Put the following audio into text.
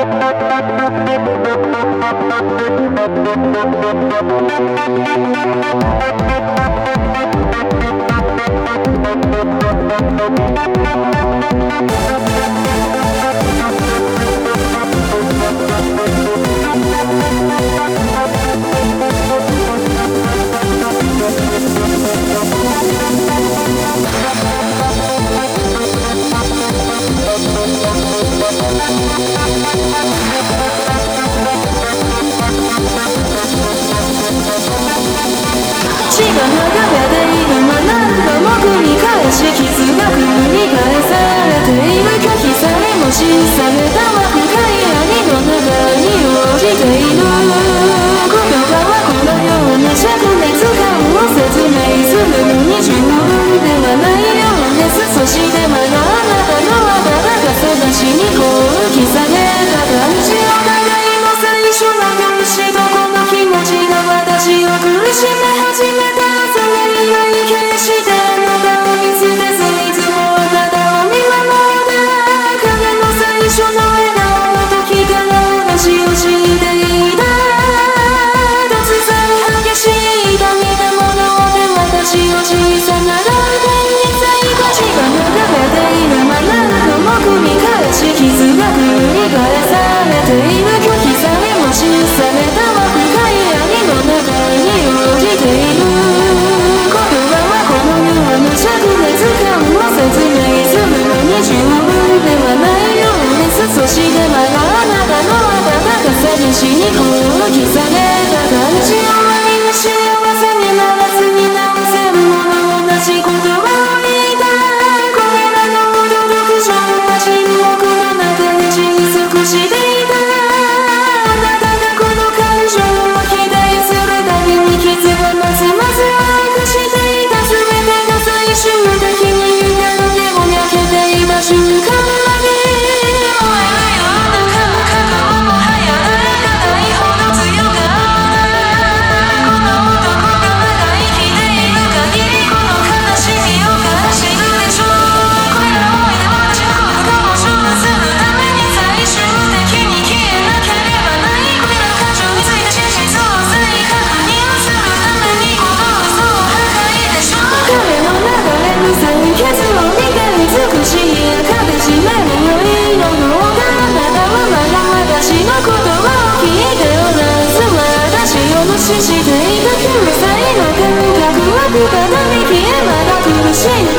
Thank you. 星が眺めているが何度も繰り返し傷が繰り返されている拒否されもしされたわ足に大きさが谢谢。